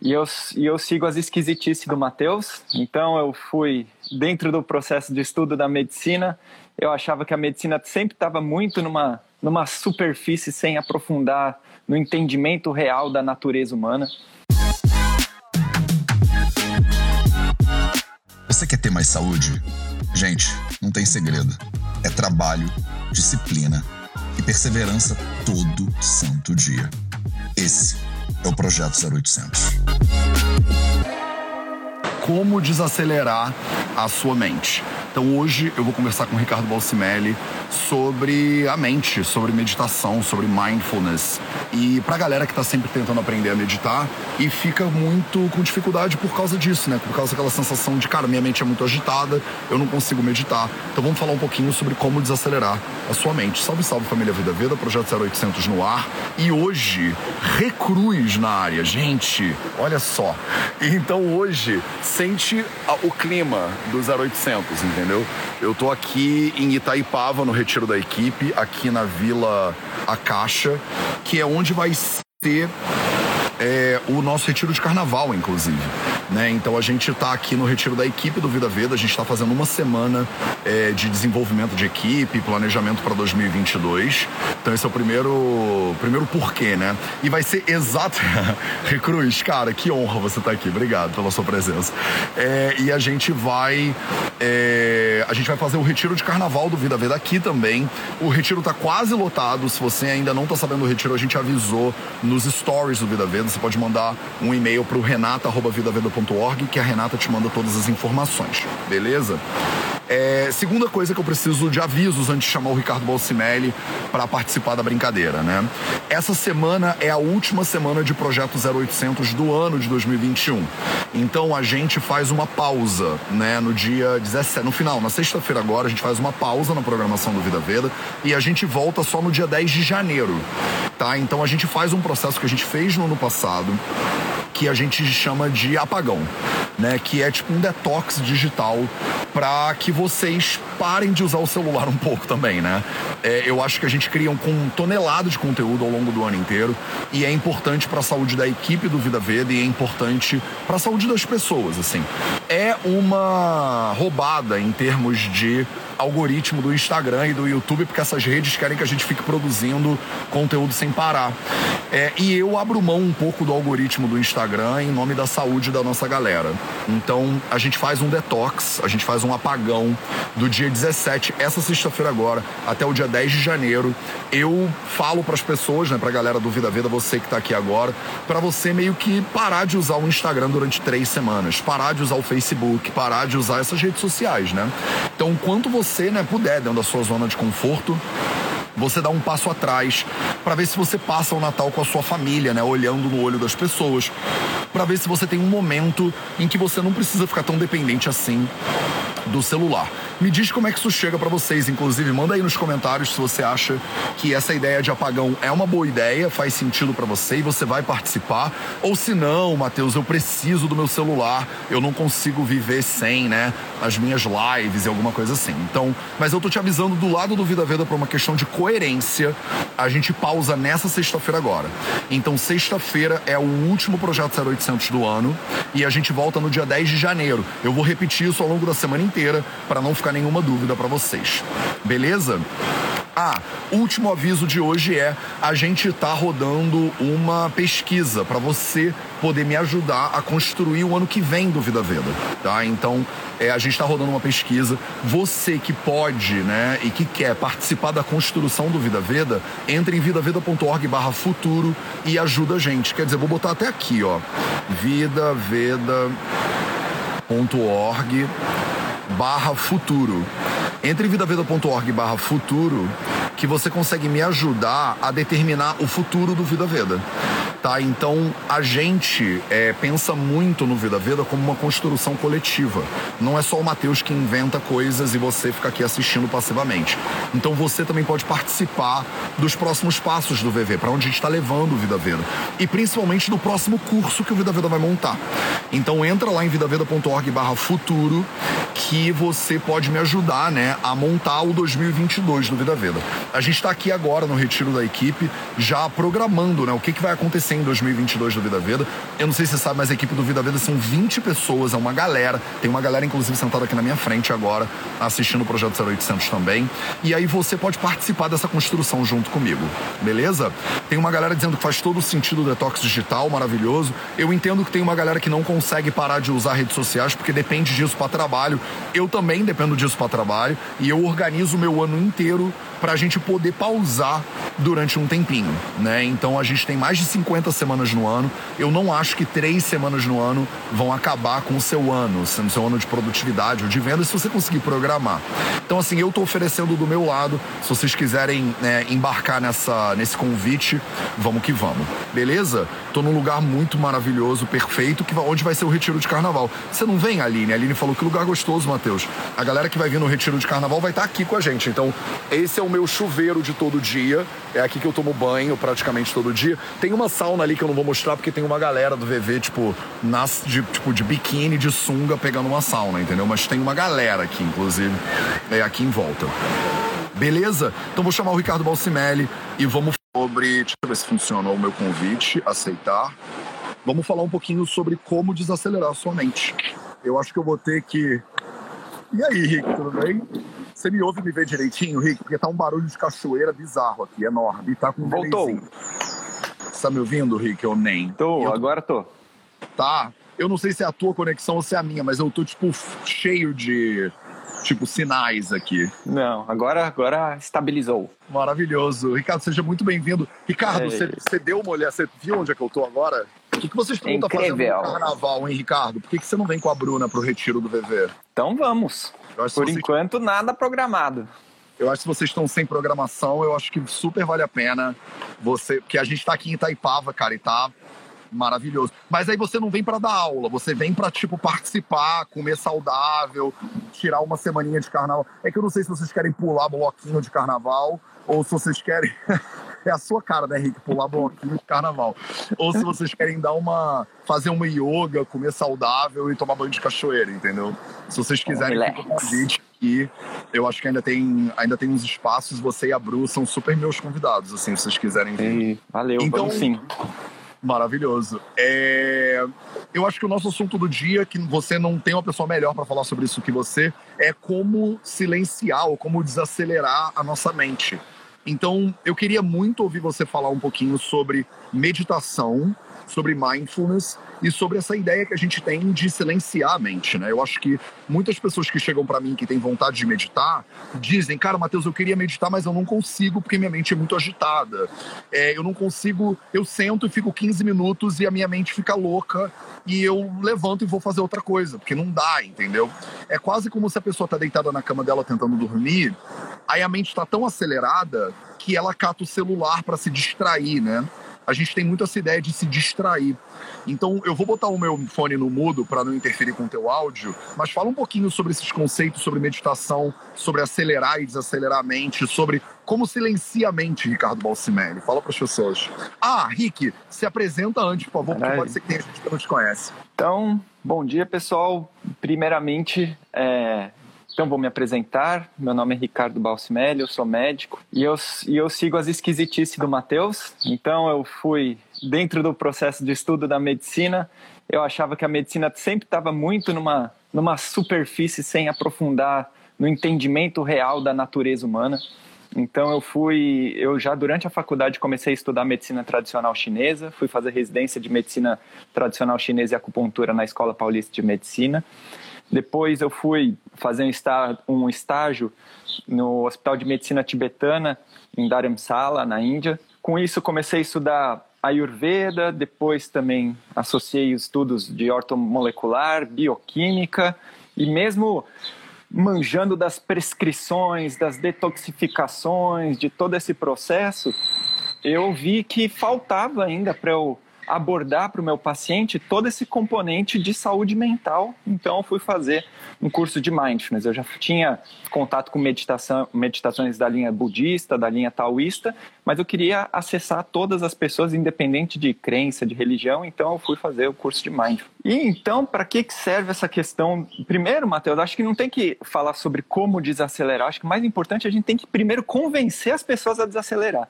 E eu, e eu sigo as esquisitices do Matheus. Então eu fui dentro do processo de estudo da medicina. Eu achava que a medicina sempre estava muito numa, numa superfície sem aprofundar no entendimento real da natureza humana. Você quer ter mais saúde? Gente, não tem segredo. É trabalho, disciplina e perseverança todo santo dia. Esse é o Projeto 0800. Como desacelerar a sua mente? Então hoje eu vou conversar com o Ricardo Balsimelli sobre a mente, sobre meditação, sobre mindfulness. E pra galera que tá sempre tentando aprender a meditar e fica muito com dificuldade por causa disso, né? Por causa daquela sensação de, cara, minha mente é muito agitada, eu não consigo meditar. Então vamos falar um pouquinho sobre como desacelerar a sua mente. Salve, salve família Vida Veda, projeto 0800 no ar. E hoje, recruz na área. Gente, olha só. Então hoje, sente o clima do 0800, entendeu? entendeu? Eu tô aqui em Itaipava, no retiro da equipe, aqui na Vila A Caixa, que é onde vai ter é, o nosso retiro de carnaval, inclusive. Né? Então a gente está aqui no retiro da equipe do Vida Veda, a gente está fazendo uma semana é, de desenvolvimento de equipe, planejamento para 2022. Então esse é o primeiro, primeiro porquê, né? E vai ser exato. Recruz, cara, que honra você estar tá aqui. Obrigado pela sua presença. É, e a gente vai. É, a gente vai fazer o retiro de carnaval do Vida Veda aqui também. O retiro está quase lotado. Se você ainda não está sabendo do retiro, a gente avisou nos stories do Vida Veda. Você pode mandar um e-mail para o renata.vidaveda.com que a Renata te manda todas as informações, beleza? É, segunda coisa que eu preciso de avisos antes de chamar o Ricardo Balsimelli para participar da brincadeira, né? Essa semana é a última semana de projeto 0800 do ano de 2021. Então a gente faz uma pausa, né? No dia 17, no final, na sexta-feira agora, a gente faz uma pausa na programação do Vida Veda e a gente volta só no dia 10 de janeiro, tá? Então a gente faz um processo que a gente fez no ano passado que a gente chama de apagão, né? Que é tipo um detox digital para que vocês parem de usar o celular um pouco também, né? É, eu acho que a gente cria um, um tonelado de conteúdo ao longo do ano inteiro e é importante para a saúde da equipe do Vida Veda e é importante para a saúde das pessoas, assim. É uma roubada em termos de algoritmo do Instagram e do YouTube, porque essas redes querem que a gente fique produzindo conteúdo sem parar. É, e eu abro mão um pouco do algoritmo do Instagram em nome da saúde da nossa galera. Então a gente faz um detox, a gente faz um apagão do dia 17, essa sexta-feira agora, até o dia 10 de janeiro. Eu falo para as pessoas, né, pra galera do Vida Vida, você que está aqui agora, para você meio que parar de usar o Instagram durante três semanas, parar de usar o Facebook, parar de usar essas redes sociais, né? Então, quanto você né, puder, dentro da sua zona de conforto, você dá um passo atrás para ver se você passa o Natal com a sua família, né, olhando no olho das pessoas, para ver se você tem um momento em que você não precisa ficar tão dependente assim do celular. Me diz como é que isso chega para vocês, inclusive manda aí nos comentários se você acha que essa ideia de apagão é uma boa ideia, faz sentido para você e você vai participar, ou se não, Matheus, eu preciso do meu celular, eu não consigo viver sem, né, as minhas lives e alguma coisa assim. Então, mas eu tô te avisando do lado do Vida Veda para uma questão de coerência, a gente pausa nessa sexta-feira agora. Então, sexta-feira é o último projeto 0800 do ano e a gente volta no dia 10 de janeiro. Eu vou repetir isso ao longo da semana inteira para não ficar nenhuma dúvida para vocês. Beleza? Ah, último aviso de hoje é a gente tá rodando uma pesquisa para você poder me ajudar a construir o ano que vem do Vida Veda, tá? Então, é, a gente está rodando uma pesquisa. Você que pode, né, e que quer participar da construção do Vida Veda, entre em vidaveda.org/futuro e ajuda a gente. Quer dizer, vou botar até aqui, ó, vidaveda.org barra futuro. Entre vidaveda.org barra futuro, que você consegue me ajudar a determinar o futuro do Vida Veda. Tá? Então a gente é, pensa muito no Vida Veda como uma construção coletiva. Não é só o Matheus que inventa coisas e você fica aqui assistindo passivamente. Então você também pode participar dos próximos passos do VV, para onde a gente está levando o Vida Veda. E principalmente do próximo curso que o Vida Veda vai montar. Então entra lá em vidaveda.org barra futuro que você pode me ajudar, né, a montar o 2022 do Vida Veda. A gente está aqui agora no retiro da equipe, já programando, né, o que, que vai acontecer em 2022 do Vida Veda. Eu não sei se você sabe, mas a equipe do Vida Veda são 20 pessoas, é uma galera. Tem uma galera, inclusive, sentada aqui na minha frente agora, assistindo o Projeto 0800 também. E aí você pode participar dessa construção junto comigo, beleza? Tem uma galera dizendo que faz todo o sentido o detox digital, maravilhoso. Eu entendo que tem uma galera que não consegue parar de usar redes sociais porque depende disso para trabalho. Eu também dependo disso para trabalho e eu organizo o meu ano inteiro para a gente poder pausar durante um tempinho, né? Então a gente tem mais de 50 semanas no ano. Eu não acho que três semanas no ano vão acabar com o seu ano, sendo seu ano de produtividade ou de venda, se você conseguir programar. Então assim, eu estou oferecendo do meu lado. Se vocês quiserem né, embarcar nessa nesse convite, vamos que vamos, beleza? Tô num lugar muito maravilhoso, perfeito, que onde vai ser o retiro de carnaval. Você não vem, Aline? A Aline falou que lugar gostoso, Matheus. A galera que vai vir no retiro de carnaval vai estar tá aqui com a gente. Então esse é o meu chuveiro de todo dia. É aqui que eu tomo banho praticamente todo dia. Tem uma sauna ali que eu não vou mostrar porque tem uma galera do VV, tipo, nas, de, tipo, de biquíni, de sunga, pegando uma sauna, entendeu? Mas tem uma galera aqui, inclusive, é aqui em volta. Beleza? Então vou chamar o Ricardo Balcimelli e vamos sobre. Deixa eu ver se funcionou o meu convite. Aceitar. Vamos falar um pouquinho sobre como desacelerar a sua mente. Eu acho que eu vou ter que. E aí, Rick, tudo bem? Você me ouve me ver direitinho, Rick? Porque tá um barulho de cachoeira bizarro aqui, enorme. E tá com um Voltou. Você tá me ouvindo, Rick, ou nem? Tô, agora tô. Tá. Eu não sei se é a tua conexão ou se é a minha, mas eu tô, tipo, cheio de tipo sinais aqui. Não, agora, agora estabilizou. Maravilhoso. Ricardo, seja muito bem-vindo. Ricardo, é. você, deu uma olhada, você viu onde é que eu tô agora? O que, que vocês estão fazendo no carnaval, hein, Ricardo? Por que, que você não vem com a Bruna pro retiro do VV? Então vamos. Por enquanto, nada programado. Eu acho que vocês estão sem programação, eu acho que super vale a pena você. Porque a gente tá aqui em Itaipava, cara, e tá maravilhoso. Mas aí você não vem para dar aula, você vem para tipo participar, comer saudável, tirar uma semaninha de carnaval. É que eu não sei se vocês querem pular bloquinho de carnaval ou se vocês querem é a sua cara, né, Rick, pular bloquinho de carnaval. Ou se vocês querem dar uma fazer uma yoga, comer saudável e tomar banho de cachoeira, entendeu? Se vocês quiserem fica o convite aqui, eu acho que ainda tem, ainda tem uns espaços, você e a Bru são super meus convidados, assim, se vocês quiserem vir. Valeu, então, sim. Maravilhoso. É... Eu acho que o nosso assunto do dia, que você não tem uma pessoa melhor para falar sobre isso que você, é como silenciar ou como desacelerar a nossa mente. Então, eu queria muito ouvir você falar um pouquinho sobre meditação sobre mindfulness e sobre essa ideia que a gente tem de silenciar a mente, né? Eu acho que muitas pessoas que chegam para mim que têm vontade de meditar dizem, cara, Matheus, eu queria meditar, mas eu não consigo porque minha mente é muito agitada. É, eu não consigo, eu sento e fico 15 minutos e a minha mente fica louca e eu levanto e vou fazer outra coisa, porque não dá, entendeu? É quase como se a pessoa tá deitada na cama dela tentando dormir, aí a mente está tão acelerada que ela cata o celular para se distrair, né? A gente tem muito essa ideia de se distrair. Então, eu vou botar o meu fone no mudo para não interferir com o teu áudio, mas fala um pouquinho sobre esses conceitos, sobre meditação, sobre acelerar e desacelerar a mente, sobre como silencia a mente, Ricardo Balcimelli. Fala para as pessoas. Ah, Rick, se apresenta antes, por favor, porque pode ser que tenha gente que não te conhece. Então, bom dia, pessoal. Primeiramente, é, então, vou me apresentar. Meu nome é Ricardo Balcimelli, eu sou médico e eu, e eu sigo as esquisitices do Matheus. Então, eu fui dentro do processo de estudo da medicina. Eu achava que a medicina sempre estava muito numa, numa superfície sem aprofundar no entendimento real da natureza humana. Então eu fui, eu já durante a faculdade comecei a estudar medicina tradicional chinesa, fui fazer residência de medicina tradicional chinesa e acupuntura na Escola Paulista de Medicina. Depois eu fui fazer um estágio no Hospital de Medicina Tibetana, em Dharamsala, na Índia. Com isso, comecei a estudar Ayurveda, depois também associei estudos de ortomolecular, bioquímica, e mesmo manjando das prescrições, das detoxificações, de todo esse processo, eu vi que faltava ainda para eu abordar para o meu paciente todo esse componente de saúde mental. Então, fui fazer um curso de mindfulness. Eu já tinha contato com meditação, meditações da linha budista, da linha taoísta, mas eu queria acessar todas as pessoas, independente de crença, de religião. Então, eu fui fazer o curso de mindfulness. E então, para que serve essa questão? Primeiro, Matheus, acho que não tem que falar sobre como desacelerar. Acho que o mais importante é a gente tem que primeiro convencer as pessoas a desacelerar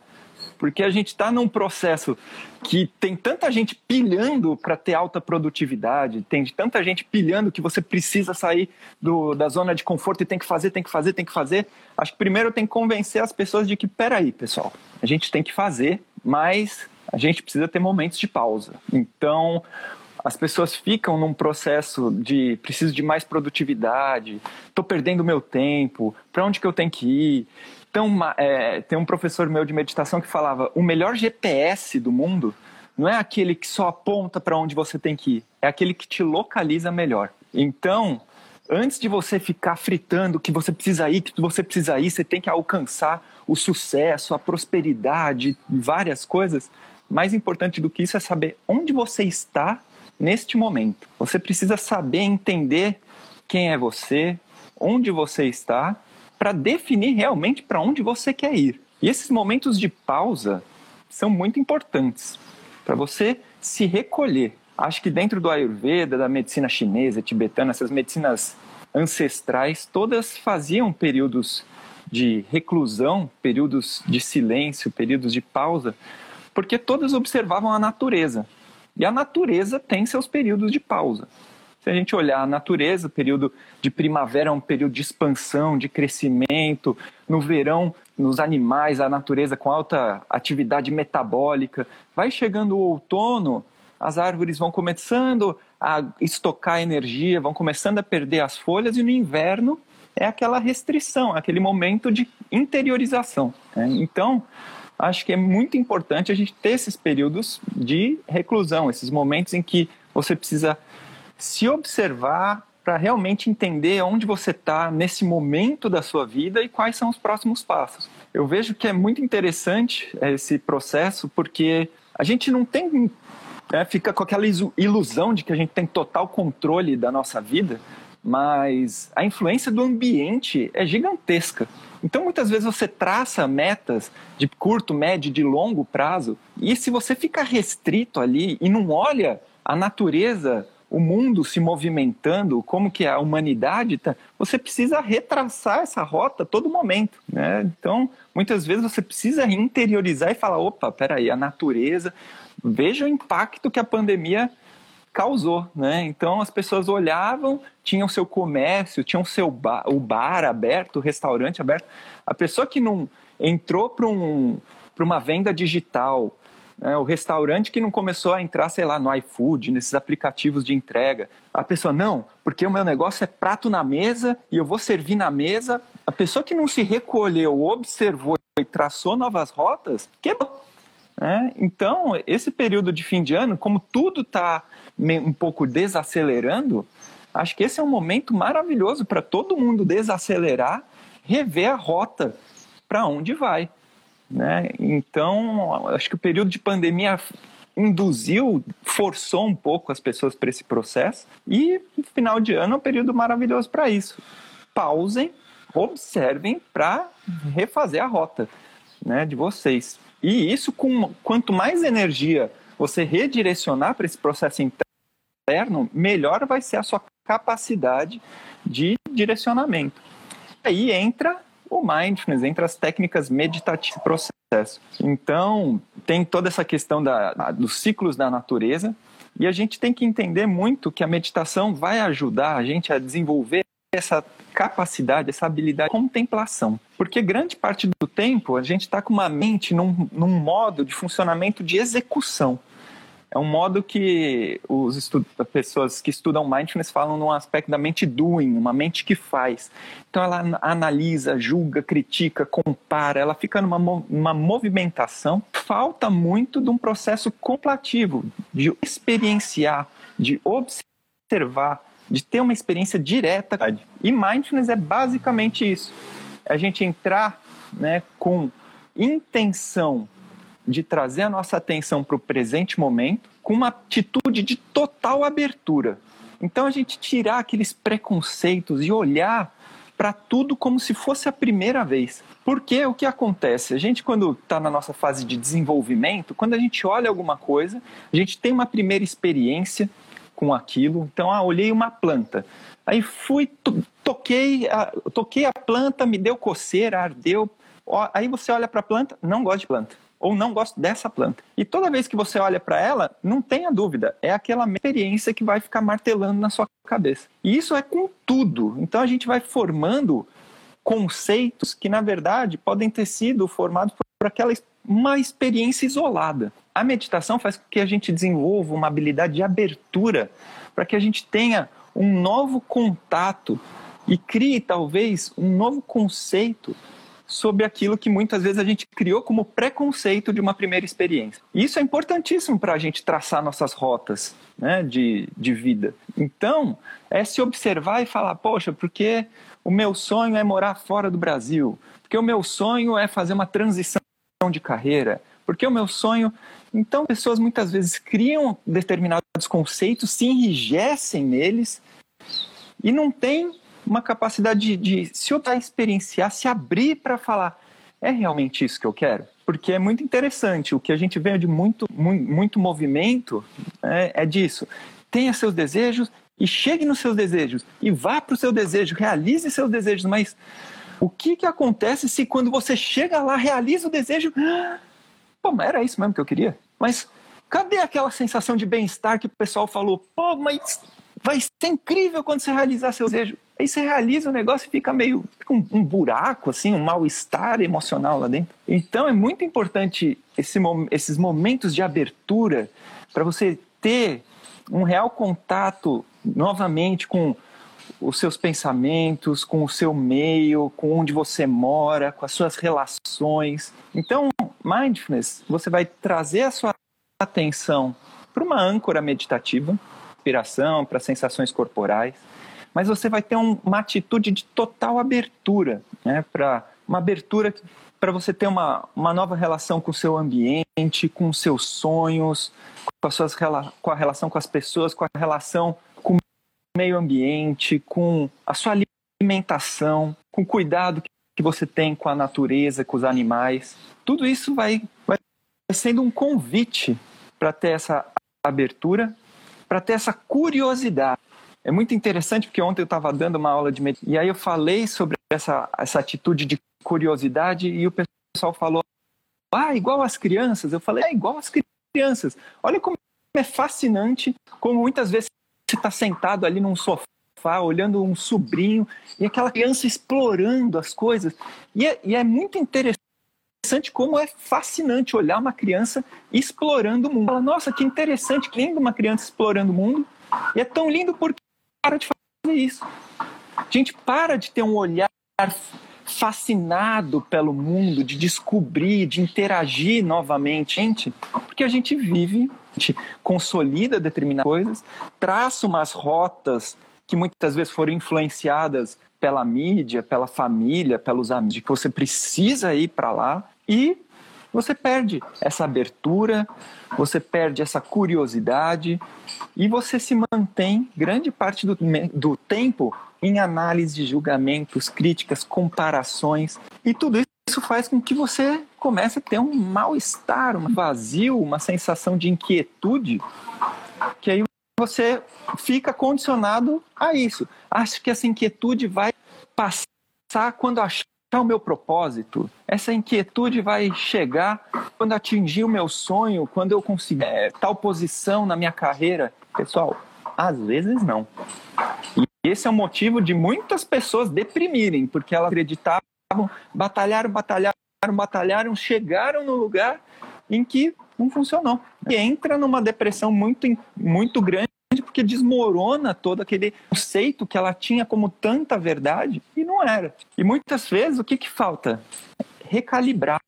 porque a gente está num processo que tem tanta gente pilhando para ter alta produtividade, tem tanta gente pilhando que você precisa sair do, da zona de conforto e tem que fazer, tem que fazer, tem que fazer. Acho que primeiro tem que convencer as pessoas de que, peraí, pessoal, a gente tem que fazer, mas a gente precisa ter momentos de pausa. Então, as pessoas ficam num processo de preciso de mais produtividade, estou perdendo meu tempo, para onde que eu tenho que ir? É, tem um professor meu de meditação que falava: o melhor GPS do mundo não é aquele que só aponta para onde você tem que ir, é aquele que te localiza melhor. Então, antes de você ficar fritando que você precisa ir, que você precisa ir, você tem que alcançar o sucesso, a prosperidade, várias coisas. Mais importante do que isso é saber onde você está neste momento. Você precisa saber entender quem é você, onde você está para definir realmente para onde você quer ir. E esses momentos de pausa são muito importantes para você se recolher. Acho que dentro do Ayurveda, da medicina chinesa, tibetana, essas medicinas ancestrais, todas faziam períodos de reclusão, períodos de silêncio, períodos de pausa, porque todas observavam a natureza. E a natureza tem seus períodos de pausa. A gente olhar a natureza, o período de primavera é um período de expansão, de crescimento. No verão, nos animais, a natureza com alta atividade metabólica. Vai chegando o outono, as árvores vão começando a estocar energia, vão começando a perder as folhas, e no inverno é aquela restrição, aquele momento de interiorização. Né? Então, acho que é muito importante a gente ter esses períodos de reclusão, esses momentos em que você precisa se observar para realmente entender onde você está nesse momento da sua vida e quais são os próximos passos. Eu vejo que é muito interessante esse processo porque a gente não tem é, fica com aquela ilusão de que a gente tem total controle da nossa vida, mas a influência do ambiente é gigantesca. Então, muitas vezes você traça metas de curto, médio, de longo prazo, e se você fica restrito ali e não olha a natureza o mundo se movimentando, como que a humanidade está, você precisa retraçar essa rota a todo momento, né? Então, muitas vezes você precisa interiorizar e falar, opa, peraí, a natureza, veja o impacto que a pandemia causou, né? Então as pessoas olhavam, tinham seu comércio, tinham seu bar, o bar aberto, o restaurante aberto. A pessoa que não entrou para um, uma venda digital, né? O restaurante que não começou a entrar, sei lá, no iFood, nesses aplicativos de entrega. A pessoa, não, porque o meu negócio é prato na mesa e eu vou servir na mesa. A pessoa que não se recolheu, observou e traçou novas rotas, quebrou. É, então, esse período de fim de ano, como tudo está um pouco desacelerando, acho que esse é um momento maravilhoso para todo mundo desacelerar, rever a rota para onde vai. Né? Então, acho que o período de pandemia induziu, forçou um pouco as pessoas para esse processo. E final de ano é um período maravilhoso para isso. Pausem, observem para refazer a rota né, de vocês. E isso, com quanto mais energia você redirecionar para esse processo interno, melhor vai ser a sua capacidade de direcionamento. Aí entra o mindfulness, entre as técnicas meditativas processo. Então, tem toda essa questão da, dos ciclos da natureza, e a gente tem que entender muito que a meditação vai ajudar a gente a desenvolver essa capacidade, essa habilidade de contemplação. Porque grande parte do tempo a gente está com uma mente num, num modo de funcionamento de execução é um modo que os pessoas que estudam mindfulness falam num aspecto da mente doing, uma mente que faz. Então ela analisa, julga, critica, compara, ela fica numa, numa movimentação. Falta muito de um processo contemplativo, de experienciar, de observar, de ter uma experiência direta. E mindfulness é basicamente isso. A gente entrar né, com intenção de trazer a nossa atenção para o presente momento, com uma atitude de total abertura. Então a gente tirar aqueles preconceitos e olhar para tudo como se fosse a primeira vez. Porque o que acontece? A gente, quando está na nossa fase de desenvolvimento, quando a gente olha alguma coisa, a gente tem uma primeira experiência com aquilo. Então, ah, olhei uma planta. Aí fui, toquei, a, toquei a planta, me deu coceira, ardeu. Aí você olha para a planta, não gosta de planta ou não gosto dessa planta. E toda vez que você olha para ela, não tenha dúvida, é aquela experiência que vai ficar martelando na sua cabeça. E isso é com tudo. Então a gente vai formando conceitos que na verdade podem ter sido formados por aquela uma experiência isolada. A meditação faz com que a gente desenvolva uma habilidade de abertura para que a gente tenha um novo contato e crie talvez um novo conceito sobre aquilo que muitas vezes a gente criou como preconceito de uma primeira experiência. Isso é importantíssimo para a gente traçar nossas rotas né, de, de vida. Então, é se observar e falar: poxa, porque o meu sonho é morar fora do Brasil, porque o meu sonho é fazer uma transição de carreira, porque o meu sonho. Então, pessoas muitas vezes criam determinados conceitos, se enrijecem neles e não tem uma capacidade de, de se eu experienciar, se abrir para falar, é realmente isso que eu quero? Porque é muito interessante, o que a gente vê de muito, muito, muito movimento é, é disso. Tenha seus desejos e chegue nos seus desejos e vá para o seu desejo, realize seus desejos, mas o que, que acontece se quando você chega lá, realiza o desejo, pô, mas era isso mesmo que eu queria? Mas cadê aquela sensação de bem-estar que o pessoal falou, pô, mas vai ser incrível quando você realizar seu desejo. Aí você realiza o negócio e fica meio fica um, um, buraco, assim, um mal-estar emocional lá dentro. Então é muito importante esse, esses momentos de abertura para você ter um real contato novamente com os seus pensamentos, com o seu meio, com onde você mora, com as suas relações. Então, mindfulness, você vai trazer a sua atenção para uma âncora meditativa, inspiração, para sensações corporais mas você vai ter um, uma atitude de total abertura, né? Para uma abertura para você ter uma, uma nova relação com o seu ambiente, com os seus sonhos, com, as suas, com a relação com as pessoas, com a relação com o meio ambiente, com a sua alimentação, com o cuidado que você tem com a natureza, com os animais. Tudo isso vai, vai sendo um convite para ter essa abertura, para ter essa curiosidade é muito interessante porque ontem eu estava dando uma aula de meditação e aí eu falei sobre essa, essa atitude de curiosidade e o pessoal falou, ah, igual as crianças. Eu falei, é igual as crianças. Olha como é fascinante, como muitas vezes você está sentado ali num sofá, olhando um sobrinho e aquela criança explorando as coisas. E é, e é muito interessante como é fascinante olhar uma criança explorando o mundo. Fala, Nossa, que interessante, que lindo uma criança explorando o mundo. E é tão lindo porque para de fazer isso. A gente para de ter um olhar fascinado pelo mundo, de descobrir, de interagir novamente, gente, porque a gente vive, a gente consolida determinadas coisas, traça umas rotas que muitas vezes foram influenciadas pela mídia, pela família, pelos amigos, que você precisa ir para lá e você perde essa abertura, você perde essa curiosidade e você se mantém grande parte do, do tempo em análise, julgamentos, críticas, comparações e tudo isso faz com que você comece a ter um mal-estar, um vazio, uma sensação de inquietude, que aí você fica condicionado a isso. Acho que essa inquietude vai passar quando achar o meu propósito, essa inquietude vai chegar quando atingir o meu sonho, quando eu conseguir é, tal posição na minha carreira. Pessoal, às vezes não. E esse é o motivo de muitas pessoas deprimirem, porque elas acreditavam, batalharam, batalharam, batalharam, chegaram no lugar em que não funcionou. E entra numa depressão muito, muito grande porque desmorona todo aquele conceito que ela tinha como tanta verdade e não era. E muitas vezes o que, que falta? Recalibrar,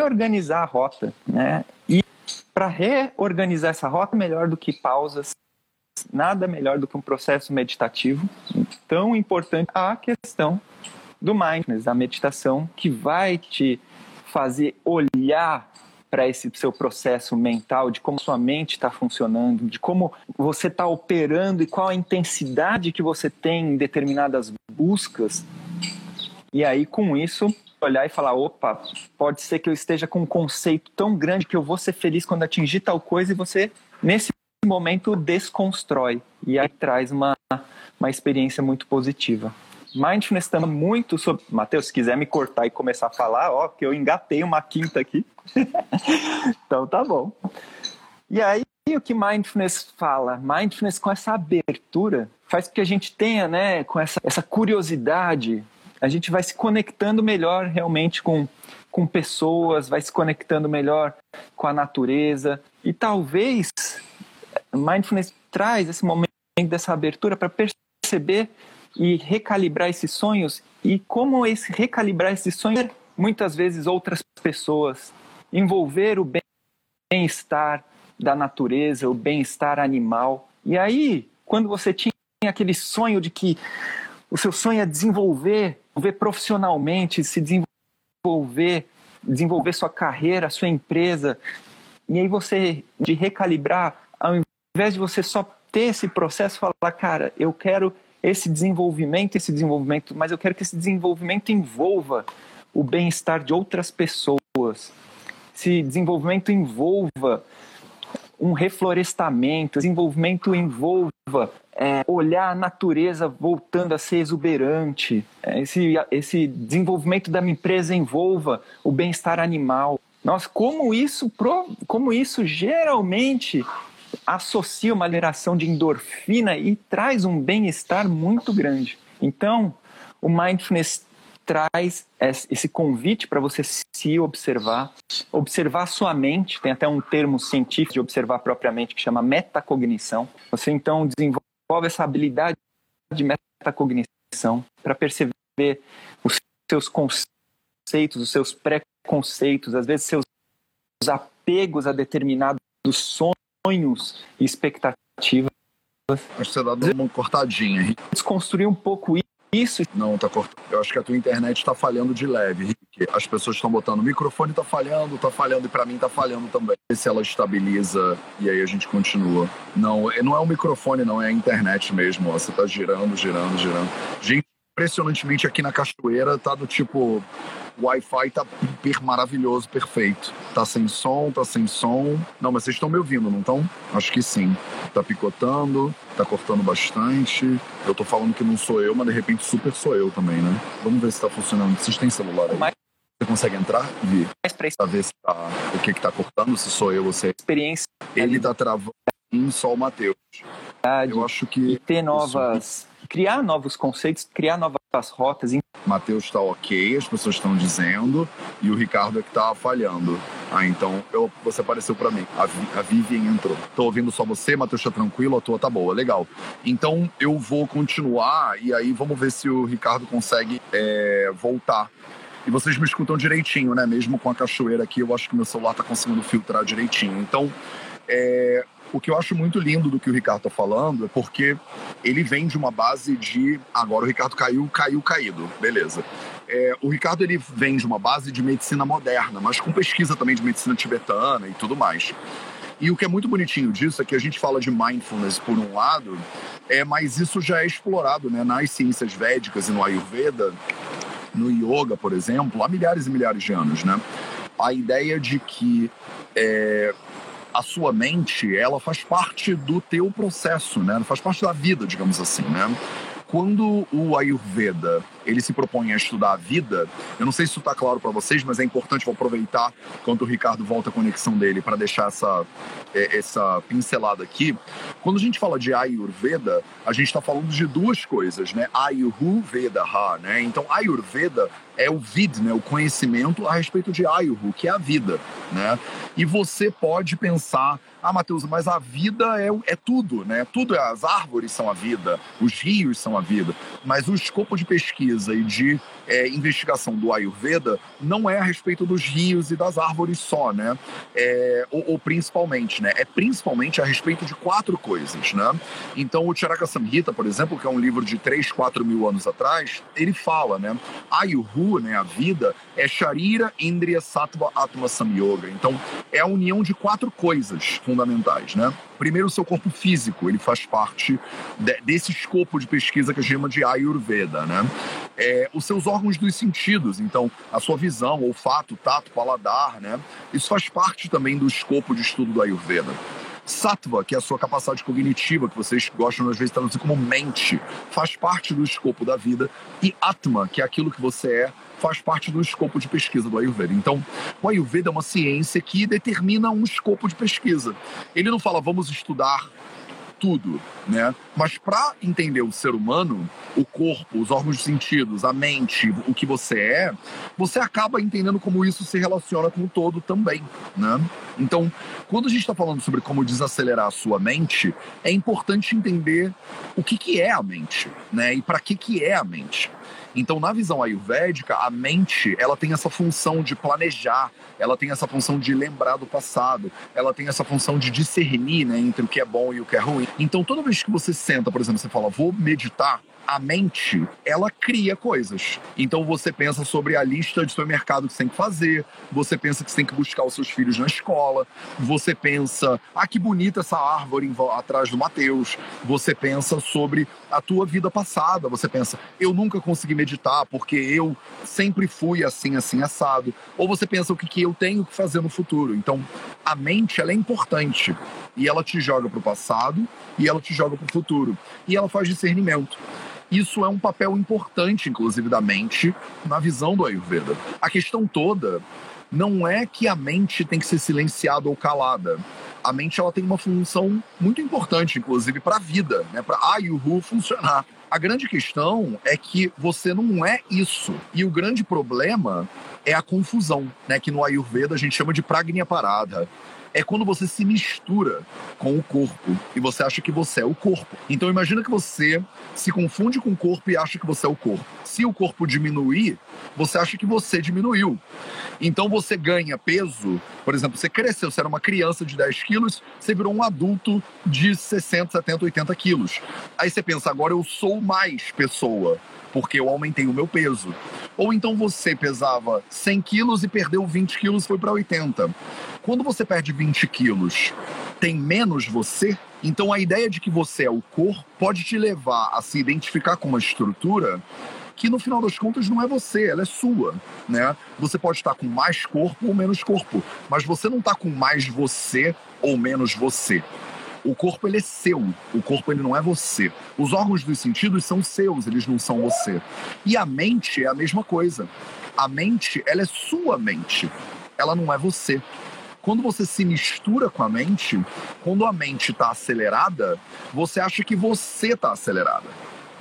reorganizar a rota, né? E para reorganizar essa rota, melhor do que pausas, nada melhor do que um processo meditativo. Tão importante a questão do mindfulness, da meditação, que vai te fazer olhar para esse seu processo mental, de como sua mente está funcionando, de como você está operando e qual a intensidade que você tem em determinadas buscas. E aí, com isso, olhar e falar: opa, pode ser que eu esteja com um conceito tão grande que eu vou ser feliz quando atingir tal coisa, e você, nesse momento, desconstrói. E aí traz uma, uma experiência muito positiva. Mindfulness está muito sobre. Matheus, se quiser me cortar e começar a falar, ó, que eu engatei uma quinta aqui. então tá bom. E aí, o que Mindfulness fala? Mindfulness com essa abertura faz com que a gente tenha, né, com essa, essa curiosidade, a gente vai se conectando melhor realmente com, com pessoas, vai se conectando melhor com a natureza. E talvez Mindfulness traz esse momento dessa abertura para perceber e recalibrar esses sonhos e como esse recalibrar esses sonhos muitas vezes outras pessoas envolver o bem-estar da natureza, o bem-estar animal. E aí, quando você tinha aquele sonho de que o seu sonho é desenvolver, desenvolver profissionalmente, se desenvolver, desenvolver sua carreira, sua empresa, e aí você de recalibrar, ao invés de você só ter esse processo, falar, cara, eu quero esse desenvolvimento, esse desenvolvimento, mas eu quero que esse desenvolvimento envolva o bem-estar de outras pessoas. Esse desenvolvimento envolva um reflorestamento, desenvolvimento envolva é, olhar a natureza voltando a ser exuberante, é, esse, esse desenvolvimento da minha empresa envolva o bem-estar animal. Nossa, como isso, como isso geralmente associa uma liberação de endorfina e traz um bem-estar muito grande. Então, o mindfulness traz esse convite para você se observar, observar sua mente, tem até um termo científico de observar propriamente que chama metacognição. Você então desenvolve essa habilidade de metacognição para perceber os seus conceitos, os seus preconceitos, às vezes seus apegos a determinados sonhos sonhos e expectativas. Acho que você dá uma cortadinha. Desconstruir um pouco isso. Não, tá cortando. Eu acho que a tua internet tá falhando de leve, Rick. As pessoas estão botando o microfone tá falhando, tá falhando e para mim tá falhando também. Se ela estabiliza e aí a gente continua. Não, não é o microfone, não, é a internet mesmo. Ó. Você tá girando, girando, girando. Gente, impressionantemente aqui na cachoeira tá do tipo o Wi-Fi tá hiper maravilhoso, perfeito. Tá sem som, tá sem som. Não, mas vocês estão me ouvindo, não estão? Acho que sim. Tá picotando, tá cortando bastante. Eu tô falando que não sou eu, mas de repente super sou eu também, né? Vamos ver se tá funcionando. Vocês têm celular aí? Você consegue entrar, Vi? Pra ver se tá, o que que tá cortando, se sou eu ou se é... Experiência. Ele tá travando só o Matheus. Eu acho que... E ter novas... Isso... Criar novos conceitos, criar novas rotas, Matheus está ok, as pessoas estão dizendo, e o Ricardo é que está falhando. Ah, então eu, você apareceu para mim. A, a Vivian entrou. Tô ouvindo só você, Matheus tá tranquilo, a tua tá boa, legal. Então eu vou continuar e aí vamos ver se o Ricardo consegue é, voltar. E vocês me escutam direitinho, né? Mesmo com a cachoeira aqui, eu acho que meu celular tá conseguindo filtrar direitinho. Então, é, o que eu acho muito lindo do que o Ricardo está falando é porque ele vem de uma base de agora o Ricardo caiu, caiu, caído, beleza. É, o Ricardo ele vem de uma base de medicina moderna, mas com pesquisa também de medicina tibetana e tudo mais. E o que é muito bonitinho disso é que a gente fala de mindfulness por um lado, é, mas isso já é explorado né, nas ciências védicas e no Ayurveda, no yoga, por exemplo, há milhares e milhares de anos, né? A ideia de que é, a sua mente, ela faz parte do teu processo, né? Faz parte da vida, digamos assim, né? Quando o Ayurveda ele se propõe a estudar a vida, eu não sei se isso está claro para vocês, mas é importante vou aproveitar quando o Ricardo volta a conexão dele para deixar essa, é, essa pincelada aqui. Quando a gente fala de Ayurveda, a gente está falando de duas coisas, né? Ayurveda, né? Então Ayurveda é o vid, né? O conhecimento a respeito de Ayurveda, que é a vida, né? E você pode pensar ah, Matheus, mas a vida é, é tudo, né? Tudo, as árvores são a vida, os rios são a vida. Mas o escopo de pesquisa e de é, investigação do Ayurveda não é a respeito dos rios e das árvores só, né? É, ou, ou, principalmente, né? É principalmente a respeito de quatro coisas, né? Então, o Charaka Samhita, por exemplo, que é um livro de 3, 4 mil anos atrás, ele fala, né? Vayu, né, a vida, é Sharira, Indriya, Sattva, Atma, Samyoga. Então, é a união de quatro coisas fundamentais, né? Primeiro, o seu corpo físico, ele faz parte de, desse escopo de pesquisa que a gente chama de Ayurveda, né? É, os seus órgãos dos sentidos, então, a sua visão, olfato, tato, paladar, né? Isso faz parte também do escopo de estudo do Ayurveda. Sattva, que é a sua capacidade cognitiva, que vocês gostam às vezes de traduzir como mente, faz parte do escopo da vida. E Atma, que é aquilo que você é, faz parte do escopo de pesquisa do Ayurveda. Então, o Ayurveda é uma ciência que determina um escopo de pesquisa. Ele não fala, vamos estudar tudo, né? Mas para entender o ser humano, o corpo, os órgãos de sentidos, a mente, o que você é, você acaba entendendo como isso se relaciona com o todo também, né? Então, quando a gente está falando sobre como desacelerar a sua mente, é importante entender o que, que é a mente, né? E para que, que é a mente. Então, na visão ayurvédica, a mente ela tem essa função de planejar, ela tem essa função de lembrar do passado, ela tem essa função de discernir né, entre o que é bom e o que é ruim. Então, toda vez que você senta, por exemplo, você fala, vou meditar, a mente, ela cria coisas. Então você pensa sobre a lista de supermercado que você tem que fazer, você pensa que você tem que buscar os seus filhos na escola, você pensa, ah, que bonita essa árvore atrás do Mateus, você pensa sobre a tua vida passada, você pensa, eu nunca consegui meditar porque eu sempre fui assim, assim, assado. Ou você pensa o que, que eu tenho que fazer no futuro. Então, a mente, ela é importante. E ela te joga para o passado e ela te joga para o futuro. E ela faz discernimento. Isso é um papel importante, inclusive, da mente na visão do Ayurveda. A questão toda não é que a mente tem que ser silenciada ou calada. A mente ela tem uma função muito importante, inclusive, para a vida, né? para a funcionar. A grande questão é que você não é isso. E o grande problema é a confusão, né? que no Ayurveda a gente chama de pragnya parada é quando você se mistura com o corpo e você acha que você é o corpo. Então imagina que você se confunde com o corpo e acha que você é o corpo. Se o corpo diminuir, você acha que você diminuiu. Então você ganha peso, por exemplo, você cresceu, você era uma criança de 10 quilos, você virou um adulto de 60, 70, 80 quilos. Aí você pensa, agora eu sou mais pessoa porque eu aumentei o meu peso. Ou então você pesava 100 quilos e perdeu 20 quilos e foi para 80. Quando você perde 20 quilos, tem menos você? Então a ideia de que você é o corpo pode te levar a se identificar com uma estrutura que no final das contas não é você, ela é sua, né? Você pode estar com mais corpo ou menos corpo, mas você não está com mais você ou menos você. O corpo ele é seu, o corpo ele não é você. Os órgãos dos sentidos são seus, eles não são você. E a mente é a mesma coisa. A mente, ela é sua mente. Ela não é você. Quando você se mistura com a mente, quando a mente está acelerada, você acha que você está acelerada.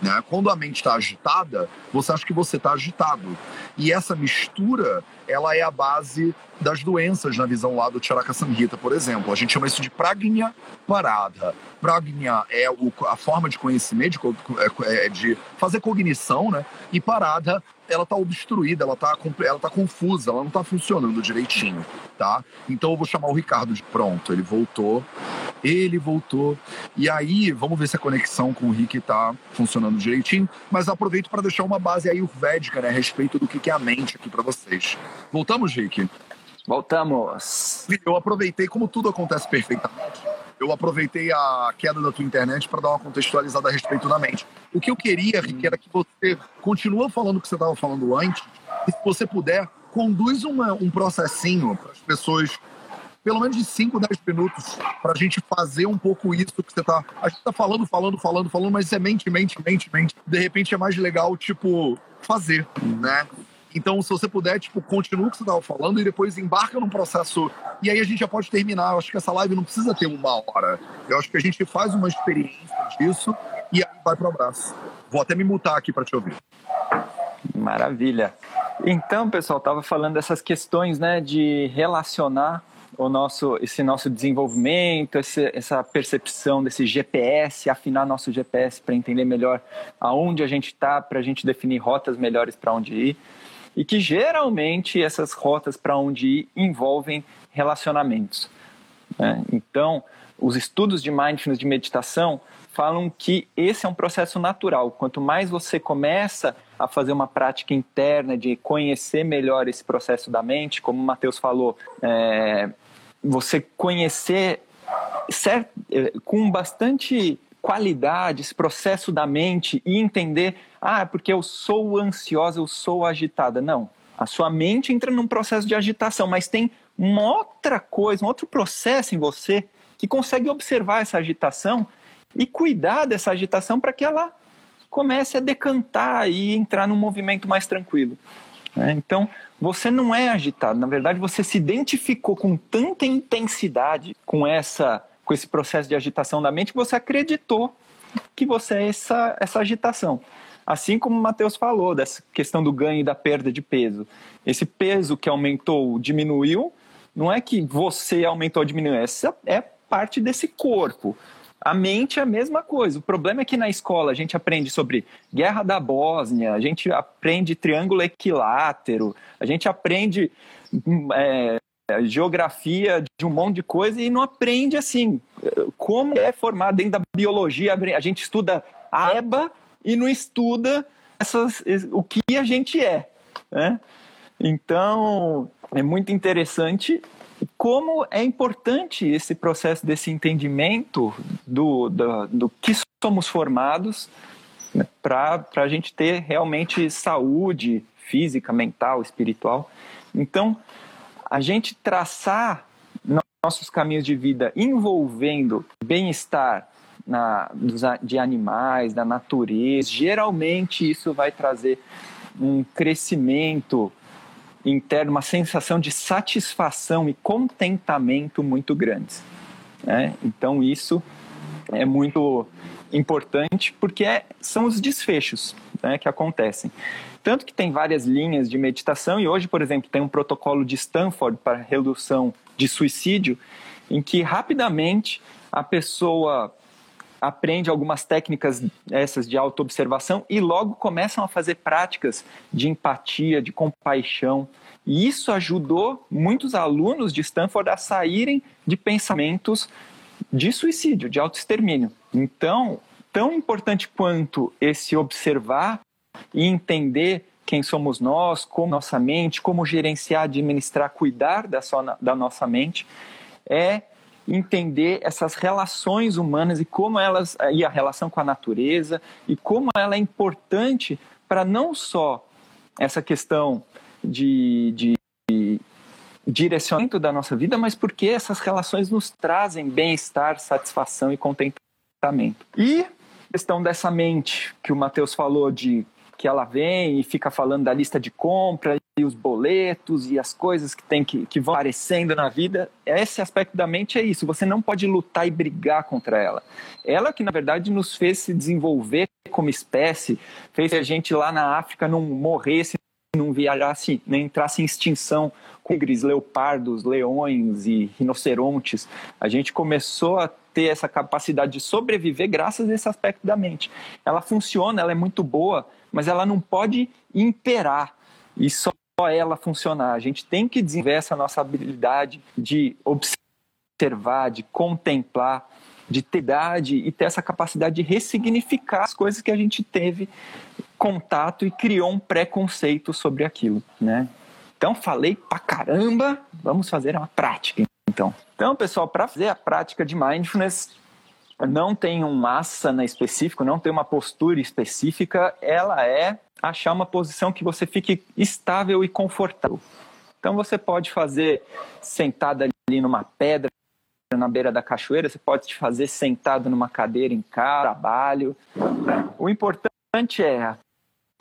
Né? Quando a mente está agitada, você acha que você está agitado. E essa mistura, ela é a base das doenças na visão lá do Charaka Samhita, por exemplo. A gente chama isso de pragnya parada. Pragnya é a forma de conhecimento, é, é de fazer cognição, né? E parada, ela está obstruída, ela está ela tá confusa, ela não está funcionando direitinho, tá? Então eu vou chamar o Ricardo de pronto, ele voltou, ele voltou. E aí, vamos ver se a conexão com o Rick está funcionando direitinho, mas aproveito para deixar uma base ayurvédica, né, a respeito do que é a mente aqui para vocês. Voltamos, Rick? Voltamos. Eu aproveitei, como tudo acontece perfeitamente, eu aproveitei a queda da tua internet para dar uma contextualizada a respeito da mente. O que eu queria, Rick, era que você continua falando o que você estava falando antes, e se você puder, conduz uma, um processinho para as pessoas, pelo menos de 5, 10 minutos, para a gente fazer um pouco isso que você está. A gente está falando, falando, falando, falando, mas é mente, mente, mente, mente. De repente é mais legal, tipo, fazer, né? Então, se você puder, tipo, continua o que você estava falando e depois embarca num processo. E aí a gente já pode terminar. Eu acho que essa live não precisa ter uma hora. Eu acho que a gente faz uma experiência disso e aí vai para o abraço. Vou até me mutar aqui para te ouvir. Maravilha. Então, pessoal, estava falando dessas questões, né, de relacionar o nosso, esse nosso desenvolvimento, esse, essa percepção desse GPS, afinar nosso GPS para entender melhor aonde a gente está, para a gente definir rotas melhores para onde ir e que geralmente essas rotas para onde ir envolvem relacionamentos. Né? Então, os estudos de mindfulness, de meditação, falam que esse é um processo natural. Quanto mais você começa a fazer uma prática interna de conhecer melhor esse processo da mente, como o Matheus falou, é, você conhecer certo, com bastante qualidade esse processo da mente e entender, ah, é porque eu sou ansiosa, eu sou agitada. Não, a sua mente entra num processo de agitação, mas tem uma outra coisa, um outro processo em você que consegue observar essa agitação e cuidar dessa agitação para que ela comece a decantar e entrar num movimento mais tranquilo. Né? Então, você não é agitado, na verdade, você se identificou com tanta intensidade com essa com esse processo de agitação da mente você acreditou que você é essa, essa agitação. Assim como o Matheus falou, dessa questão do ganho e da perda de peso. Esse peso que aumentou, diminuiu, não é que você aumentou ou diminuiu, essa é parte desse corpo. A mente é a mesma coisa. O problema é que na escola a gente aprende sobre guerra da Bósnia, a gente aprende triângulo equilátero, a gente aprende é, geografia de um monte de coisa e não aprende assim como é formado dentro da biologia. A gente estuda a EBA e não estuda essas, o que a gente é. Né? Então é muito interessante como é importante esse processo desse entendimento do, do, do que somos formados né, para a gente ter realmente saúde física, mental, espiritual. Então, a gente traçar nossos caminhos de vida envolvendo bem-estar na, de animais, da natureza, geralmente isso vai trazer um crescimento interno, uma sensação de satisfação e contentamento muito grandes. Né? Então, isso é muito importante porque é, são os desfechos né, que acontecem. Tanto que tem várias linhas de meditação, e hoje, por exemplo, tem um protocolo de Stanford para redução de suicídio, em que rapidamente a pessoa aprende algumas técnicas essas de autoobservação e logo começam a fazer práticas de empatia, de compaixão. E isso ajudou muitos alunos de Stanford a saírem de pensamentos de suicídio, de autoextermínio. Então, tão importante quanto esse observar e entender quem somos nós, como nossa mente, como gerenciar, administrar, cuidar da, sua, da nossa mente, é entender essas relações humanas e como elas e a relação com a natureza e como ela é importante para não só essa questão de, de direcionamento da nossa vida, mas porque essas relações nos trazem bem-estar, satisfação e contentamento. E questão dessa mente que o Matheus falou de que ela vem e fica falando da lista de compra e os boletos e as coisas que tem que, que vão aparecendo na vida, esse aspecto da mente é isso. Você não pode lutar e brigar contra ela. Ela que na verdade nos fez se desenvolver como espécie, fez a gente lá na África não morresse, não viajasse, nem entrasse em extinção com tigres, leopardos, leões e rinocerontes. A gente começou a ter essa capacidade de sobreviver graças a esse aspecto da mente. Ela funciona, ela é muito boa, mas ela não pode imperar e só ela funcionar. A gente tem que desenvolver essa nossa habilidade de observar, de contemplar, de ter idade e ter essa capacidade de ressignificar as coisas que a gente teve contato e criou um preconceito sobre aquilo, né? Então falei pra caramba, vamos fazer uma prática então. Então, pessoal, para fazer a prática de mindfulness, não tem um asana específico, não tem uma postura específica, ela é achar uma posição que você fique estável e confortável. Então você pode fazer sentada ali numa pedra na beira da cachoeira, você pode fazer sentado numa cadeira em casa, trabalho. O importante é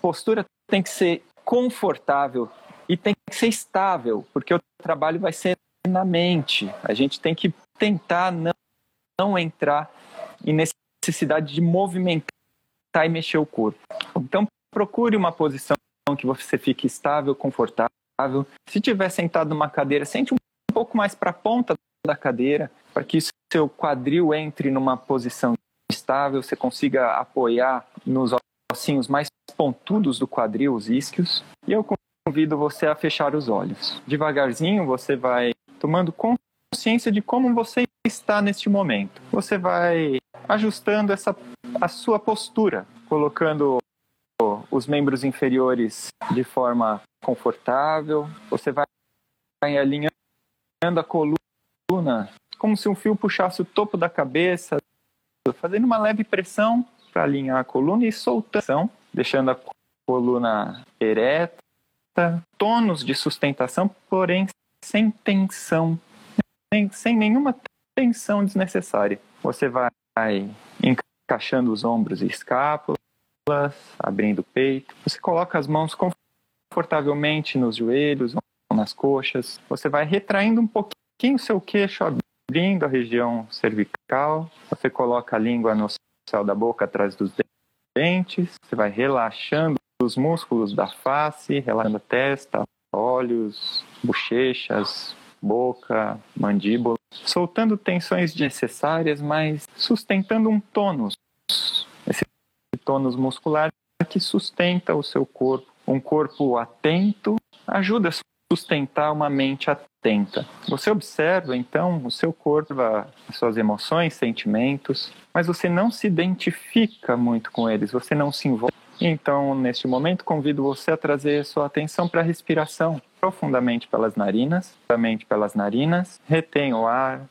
postura tem que ser confortável e tem que ser estável, porque o trabalho vai ser na mente. A gente tem que tentar não, não entrar e necessidade de movimentar e mexer o corpo. Então, procure uma posição que você fique estável, confortável. Se estiver sentado numa cadeira, sente um pouco mais para a ponta da cadeira, para que seu quadril entre numa posição estável, você consiga apoiar nos ossinhos mais pontudos do quadril, os isquios. E eu convido você a fechar os olhos. Devagarzinho, você vai tomando consciência de como você está neste momento. Você vai ajustando essa a sua postura, colocando os membros inferiores de forma confortável. Você vai alinhando a coluna como se um fio puxasse o topo da cabeça, fazendo uma leve pressão para alinhar a coluna e soltação, deixando a coluna ereta, tônus de sustentação, porém sem tensão, sem, sem nenhuma tensão desnecessária. Você vai encaixando os ombros e escápulas, abrindo o peito. Você coloca as mãos confortavelmente nos joelhos, nas coxas. Você vai retraindo um pouquinho o seu queixo, abrindo a região cervical. Você coloca a língua no céu da boca atrás dos dentes. Você vai relaxando os músculos da face, relaxando a testa, olhos, bochechas, boca, mandíbula, soltando tensões necessárias, mas sustentando um tônus. Esse tônus muscular que sustenta o seu corpo. Um corpo atento ajuda a sustentar uma mente atenta. Você observa então o seu corpo, as suas emoções, sentimentos, mas você não se identifica muito com eles, você não se envolve. Então, neste momento, convido você a trazer sua atenção para a respiração profundamente pelas narinas, profundamente pelas narinas, retém o ar,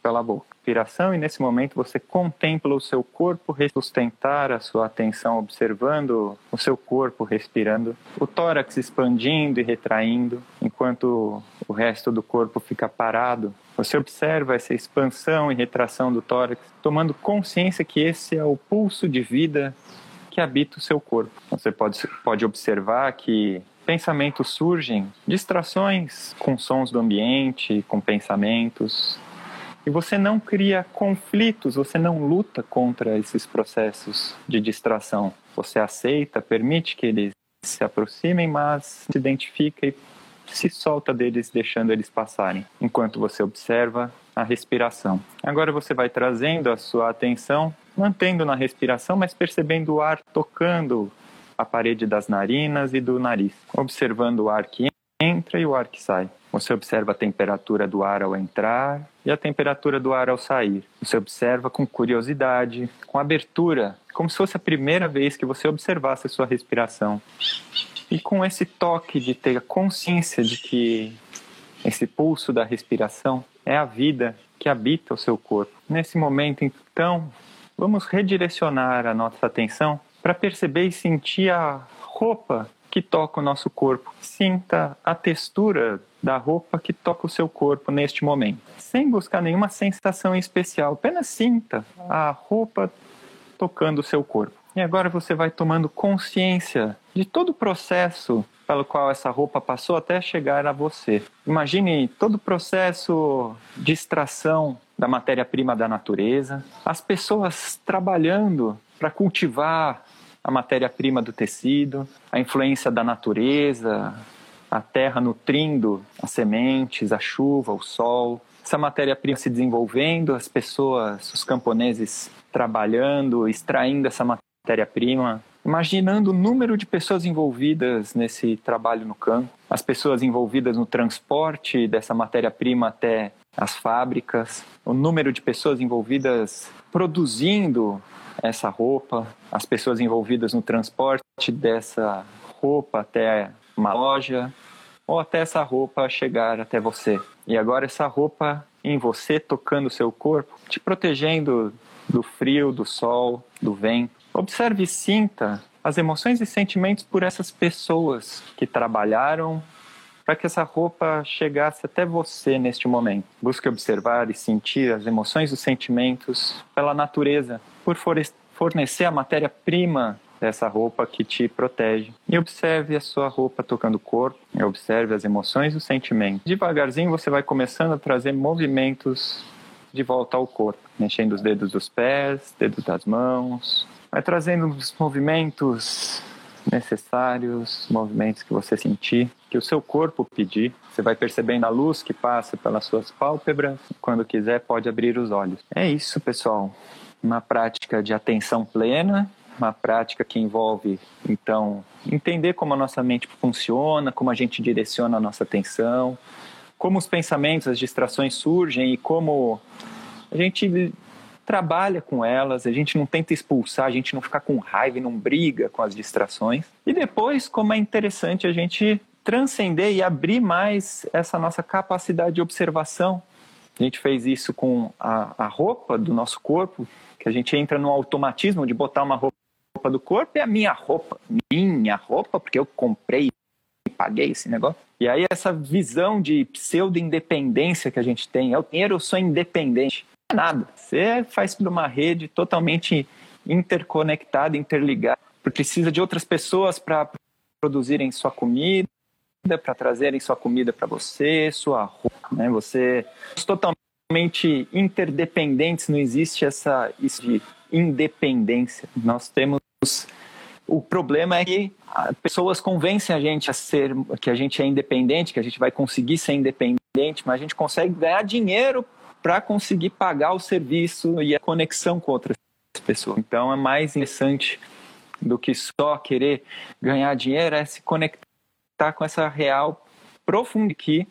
pela boca. Respiração e nesse momento você contempla o seu corpo sustentar a sua atenção observando o seu corpo respirando, o tórax expandindo e retraindo, enquanto o resto do corpo fica parado. Você observa essa expansão e retração do tórax, tomando consciência que esse é o pulso de vida que habita o seu corpo. Você pode, pode observar que pensamentos surgem, distrações com sons do ambiente, com pensamentos. E você não cria conflitos, você não luta contra esses processos de distração. Você aceita, permite que eles se aproximem, mas se identifica e se solta deles, deixando eles passarem, enquanto você observa a respiração. Agora você vai trazendo a sua atenção, mantendo na respiração, mas percebendo o ar tocando a parede das narinas e do nariz, observando o ar que entra e o ar que sai. Você observa a temperatura do ar ao entrar e a temperatura do ar ao sair. Você observa com curiosidade, com abertura, como se fosse a primeira vez que você observasse a sua respiração. E com esse toque de ter a consciência de que esse pulso da respiração é a vida que habita o seu corpo. Nesse momento, então, vamos redirecionar a nossa atenção para perceber e sentir a roupa que toca o nosso corpo. Sinta a textura da roupa que toca o seu corpo neste momento, sem buscar nenhuma sensação especial. Apenas sinta a roupa tocando o seu corpo. E agora você vai tomando consciência de todo o processo pelo qual essa roupa passou até chegar a você. Imagine todo o processo de extração da matéria-prima da natureza, as pessoas trabalhando para cultivar a matéria-prima do tecido, a influência da natureza, a terra nutrindo as sementes, a chuva, o sol, essa matéria-prima se desenvolvendo, as pessoas, os camponeses trabalhando, extraindo essa matéria matéria-prima, imaginando o número de pessoas envolvidas nesse trabalho no campo, as pessoas envolvidas no transporte dessa matéria-prima até as fábricas, o número de pessoas envolvidas produzindo essa roupa, as pessoas envolvidas no transporte dessa roupa até uma loja ou até essa roupa chegar até você. E agora essa roupa em você tocando o seu corpo, te protegendo do frio, do sol, do vento. Observe e sinta as emoções e sentimentos por essas pessoas que trabalharam para que essa roupa chegasse até você neste momento. Busque observar e sentir as emoções e os sentimentos pela natureza, por fornecer a matéria-prima dessa roupa que te protege. E observe a sua roupa tocando o corpo, observe as emoções e os sentimentos. Devagarzinho você vai começando a trazer movimentos de volta ao corpo, mexendo os dedos dos pés, dedos das mãos, Vai trazendo os movimentos necessários, movimentos que você sentir, que o seu corpo pedir. Você vai percebendo a luz que passa pelas suas pálpebras. Quando quiser, pode abrir os olhos. É isso, pessoal. Uma prática de atenção plena, uma prática que envolve, então, entender como a nossa mente funciona, como a gente direciona a nossa atenção, como os pensamentos, as distrações surgem e como a gente trabalha com elas, a gente não tenta expulsar, a gente não fica com raiva e não briga com as distrações. E depois, como é interessante a gente transcender e abrir mais essa nossa capacidade de observação. A gente fez isso com a, a roupa do nosso corpo, que a gente entra no automatismo de botar uma roupa do corpo e a minha roupa, minha roupa, porque eu comprei e paguei esse negócio. E aí essa visão de pseudo-independência que a gente tem, é o dinheiro, eu sou independente. Não é nada. Você faz por uma rede totalmente interconectada, interligada, precisa de outras pessoas para produzirem sua comida, para trazerem sua comida para você, sua roupa, né? Você totalmente interdependentes, não existe essa isso de independência. Nós temos o problema é que pessoas convencem a gente a ser que a gente é independente, que a gente vai conseguir ser independente, mas a gente consegue ganhar dinheiro para conseguir pagar o serviço e a conexão com outras pessoas. Então é mais interessante do que só querer ganhar dinheiro, é se conectar com essa real profunda que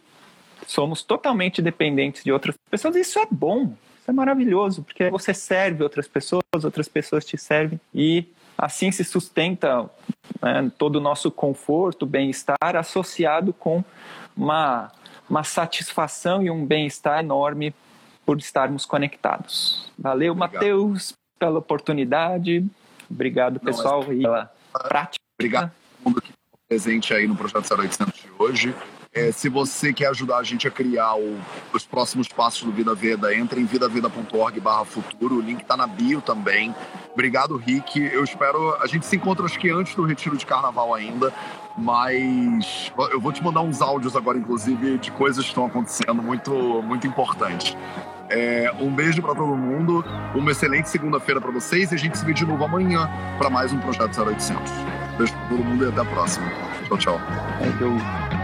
somos totalmente dependentes de outras pessoas. Isso é bom, isso é maravilhoso, porque você serve outras pessoas, outras pessoas te servem e assim se sustenta né, todo o nosso conforto, bem-estar associado com uma, uma satisfação e um bem-estar enorme por estarmos conectados. Valeu, Matheus, pela oportunidade. Obrigado, pessoal, Não, mas... e pela prática. Obrigado a todo mundo que presente aí no Projeto 0800 de hoje. É, se você quer ajudar a gente a criar o, os próximos passos do Vida Veda, entre em vidaveda.org barra futuro, o link está na bio também. Obrigado, Rick. Eu espero. A gente se encontra acho que antes do retiro de carnaval ainda, mas eu vou te mandar uns áudios agora, inclusive, de coisas que estão acontecendo muito, muito importantes. É, um beijo para todo mundo, uma excelente segunda-feira para vocês e a gente se vê de novo amanhã para mais um Projeto 0800. Beijo para todo mundo e até a próxima. Tchau, tchau. Thank you.